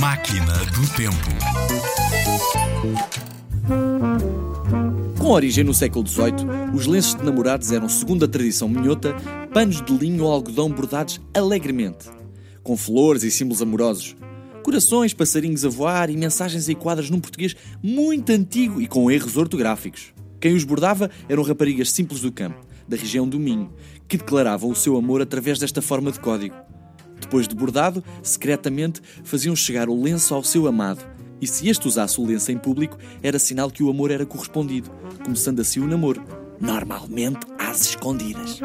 Máquina do Tempo. Com origem no século XVIII, os lenços de namorados eram, segundo a tradição minhota, panos de linho ou algodão bordados alegremente, com flores e símbolos amorosos. Corações, passarinhos a voar e mensagens em quadras num português muito antigo e com erros ortográficos. Quem os bordava eram raparigas simples do campo, da região do Minho, que declaravam o seu amor através desta forma de código. Depois de bordado, secretamente faziam chegar o lenço ao seu amado, e se este usasse o lenço em público, era sinal que o amor era correspondido, começando assim o namoro, normalmente às escondidas.